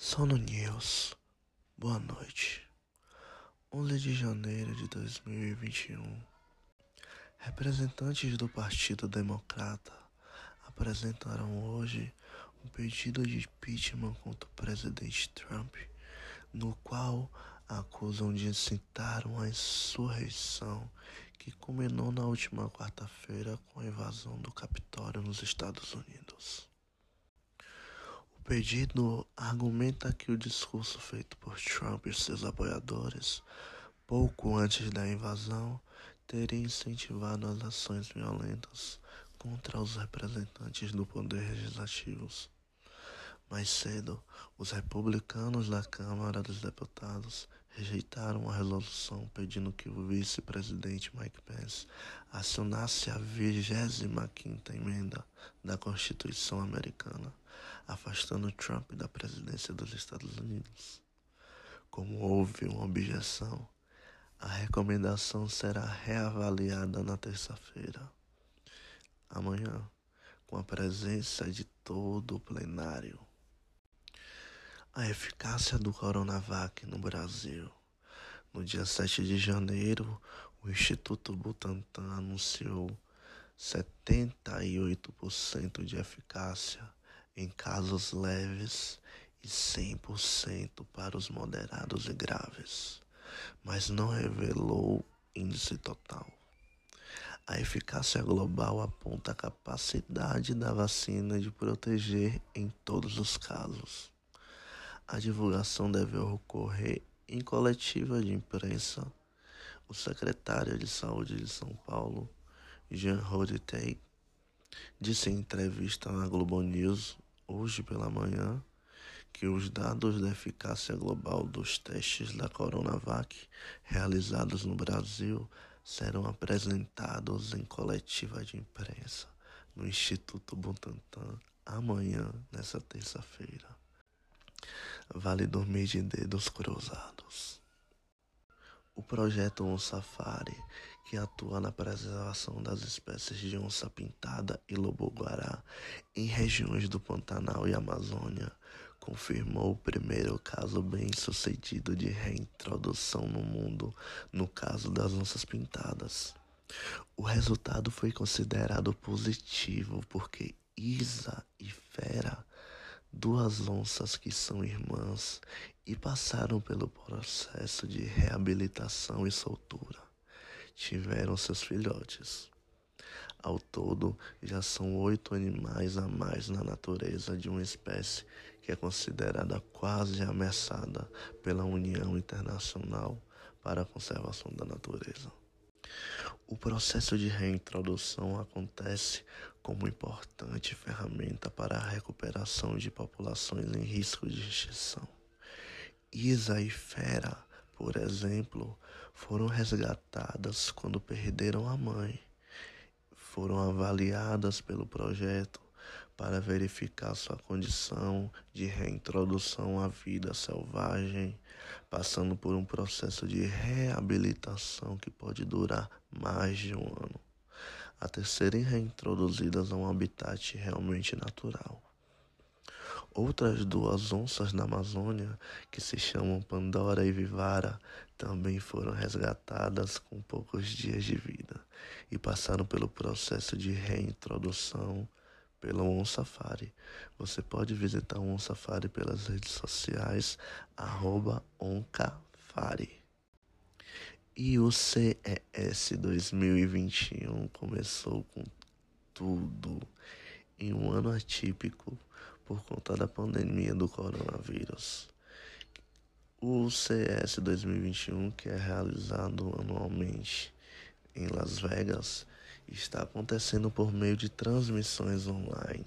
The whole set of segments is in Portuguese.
Sono News. Boa noite. 11 de janeiro de 2021. Representantes do Partido Democrata apresentaram hoje um pedido de impeachment contra o presidente Trump, no qual acusam de incitar uma insurreição que culminou na última quarta-feira com a invasão do Capitólio nos Estados Unidos pedido argumenta que o discurso feito por Trump e seus apoiadores, pouco antes da invasão, teria incentivado as ações violentas contra os representantes do poder legislativo. Mais cedo, os republicanos da Câmara dos Deputados rejeitaram a resolução pedindo que o vice-presidente Mike Pence acionasse a 25ª emenda da Constituição americana afastando Trump da presidência dos Estados Unidos. Como houve uma objeção, a recomendação será reavaliada na terça-feira, amanhã, com a presença de todo o plenário. A eficácia do Coronavac no Brasil. No dia 7 de janeiro, o Instituto Butantan anunciou 78% de eficácia em casos leves e 100% para os moderados e graves, mas não revelou índice total. A eficácia global aponta a capacidade da vacina de proteger em todos os casos. A divulgação deve ocorrer em coletiva de imprensa. O secretário de Saúde de São Paulo, Jean Roditei, disse em entrevista na Globo News hoje pela manhã que os dados da eficácia global dos testes da Coronavac realizados no Brasil serão apresentados em coletiva de imprensa no Instituto Butantan amanhã, nessa terça-feira. Vale dormir de dedos cruzados. O projeto On Safari, que atua na preservação das espécies de onça pintada e lobo-guará em regiões do Pantanal e Amazônia, confirmou o primeiro caso bem-sucedido de reintrodução no mundo no caso das onças pintadas. O resultado foi considerado positivo porque Isa e Fera duas onças que são irmãs e passaram pelo processo de reabilitação e soltura. Tiveram seus filhotes. Ao todo, já são oito animais a mais na natureza de uma espécie que é considerada quase ameaçada pela União Internacional para a Conservação da Natureza. O processo de reintrodução acontece como importante ferramenta para a recuperação de populações em risco de extinção. Isa e Fera, por exemplo, foram resgatadas quando perderam a mãe. Foram avaliadas pelo projeto para verificar sua condição de reintrodução à vida selvagem, passando por um processo de reabilitação que pode durar mais de um ano, até serem reintroduzidas a um habitat realmente natural. Outras duas onças na Amazônia, que se chamam Pandora e Vivara, também foram resgatadas com poucos dias de vida e passaram pelo processo de reintrodução pelo On Safari. Você pode visitar o On Safari pelas redes sociais, oncafari. E o CES 2021 começou com tudo em um ano atípico por conta da pandemia do coronavírus. O CES 2021, que é realizado anualmente em Las Vegas, está acontecendo por meio de transmissões online.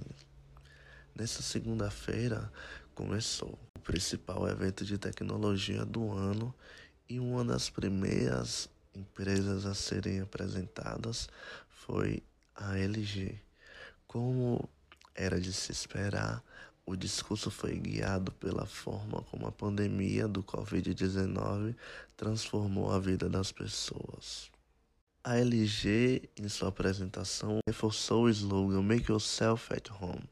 Nessa segunda-feira começou o principal evento de tecnologia do ano e uma das primeiras empresas a serem apresentadas foi a LG. Como era de se esperar, o discurso foi guiado pela forma como a pandemia do Covid-19 transformou a vida das pessoas. A LG, em sua apresentação, reforçou o slogan Make Yourself at Home,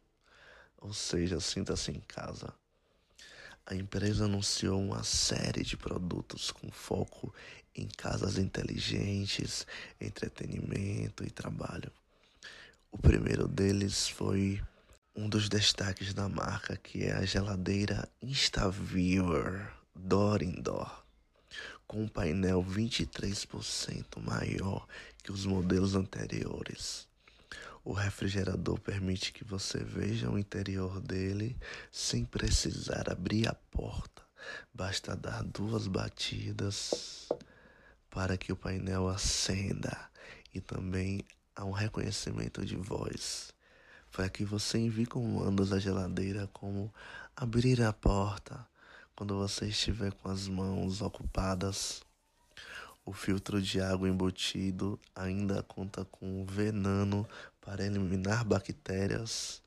ou seja, sinta-se em casa. a empresa anunciou uma série de produtos com foco em casas inteligentes, entretenimento e trabalho. O primeiro deles foi um dos destaques da marca, que é a geladeira InstaViewer Door Indoor, com um painel 23% maior que os modelos anteriores. O refrigerador permite que você veja o interior dele sem precisar abrir a porta. Basta dar duas batidas para que o painel acenda e também há um reconhecimento de voz para que você envie comandos à geladeira como abrir a porta quando você estiver com as mãos ocupadas o filtro de água embutido ainda conta com veneno para eliminar bactérias.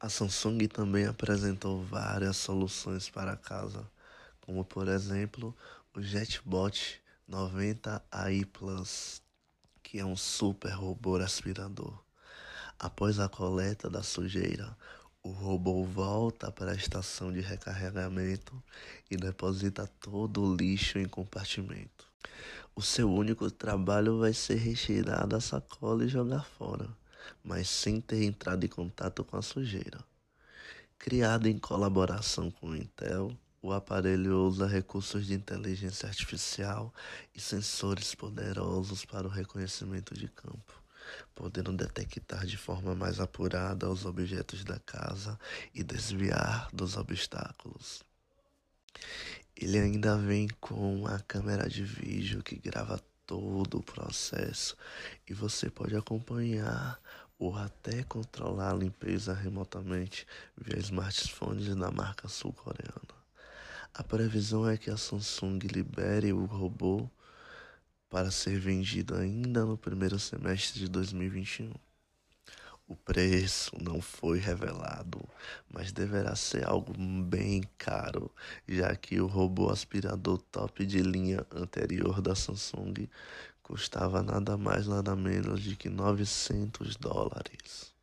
A Samsung também apresentou várias soluções para casa, como por exemplo o JetBot 90 AI Plus, que é um super robô aspirador. Após a coleta da sujeira, o robô volta para a estação de recarregamento e deposita todo o lixo em compartimento. O seu único trabalho vai ser retirar da sacola e jogar fora, mas sem ter entrado em contato com a sujeira. Criado em colaboração com o Intel, o aparelho usa recursos de inteligência artificial e sensores poderosos para o reconhecimento de campo, podendo detectar de forma mais apurada os objetos da casa e desviar dos obstáculos. Ele ainda vem com a câmera de vídeo que grava todo o processo e você pode acompanhar ou até controlar a limpeza remotamente via smartphones da marca sul-coreana. A previsão é que a Samsung libere o robô para ser vendido ainda no primeiro semestre de 2021. O preço não foi revelado, mas deverá ser algo bem caro, já que o robô aspirador top de linha anterior da Samsung custava nada mais nada menos de que 900 dólares.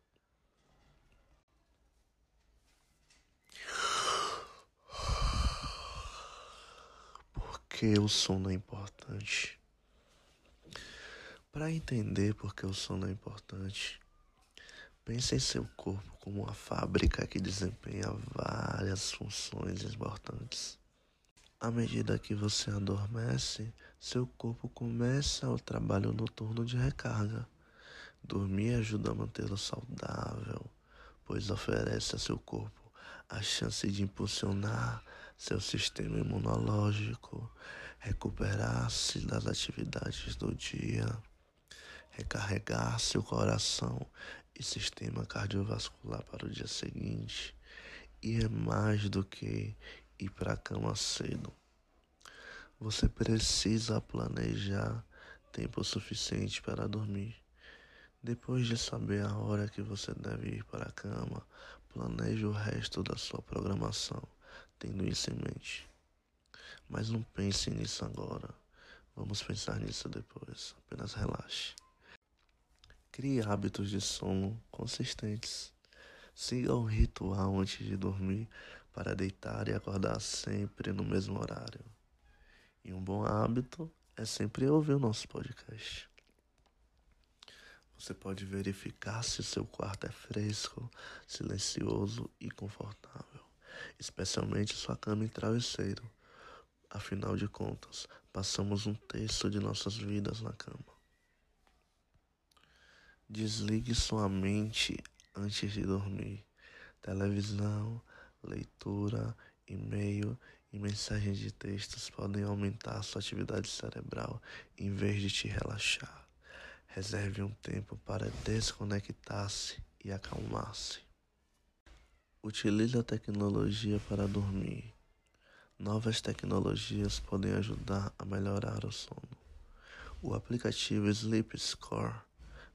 Por que o sono é importante? Para entender por que o sono é importante, Pense em seu corpo como uma fábrica que desempenha várias funções importantes. À medida que você adormece, seu corpo começa o trabalho noturno de recarga. Dormir ajuda a mantê-lo saudável, pois oferece a seu corpo a chance de impulsionar seu sistema imunológico, recuperar-se das atividades do dia, recarregar seu coração e sistema cardiovascular para o dia seguinte. E é mais do que ir para a cama cedo. Você precisa planejar tempo suficiente para dormir. Depois de saber a hora que você deve ir para a cama, planeje o resto da sua programação, tendo isso em mente. Mas não pense nisso agora. Vamos pensar nisso depois. Apenas relaxe. Crie hábitos de sono consistentes. Siga um ritual antes de dormir para deitar e acordar sempre no mesmo horário. E um bom hábito é sempre ouvir o nosso podcast. Você pode verificar se o seu quarto é fresco, silencioso e confortável, especialmente sua cama e travesseiro. Afinal de contas, passamos um terço de nossas vidas na cama. Desligue sua mente antes de dormir. Televisão, leitura, e-mail e mensagens de textos podem aumentar sua atividade cerebral em vez de te relaxar. Reserve um tempo para desconectar-se e acalmar-se. Utilize a tecnologia para dormir. Novas tecnologias podem ajudar a melhorar o sono. O aplicativo Sleep Score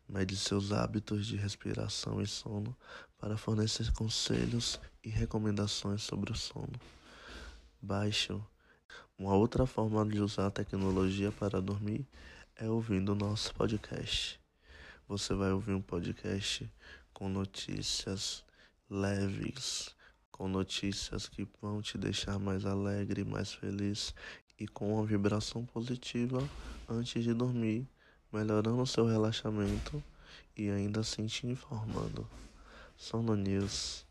mede seus hábitos de respiração e sono para fornecer conselhos e recomendações sobre o sono. Baixe. Uma outra forma de usar a tecnologia para dormir é ouvindo o nosso podcast. Você vai ouvir um podcast com notícias leves, com notícias que vão te deixar mais alegre, mais feliz e com uma vibração positiva antes de dormir, melhorando seu relaxamento e ainda assim te informando. Sono News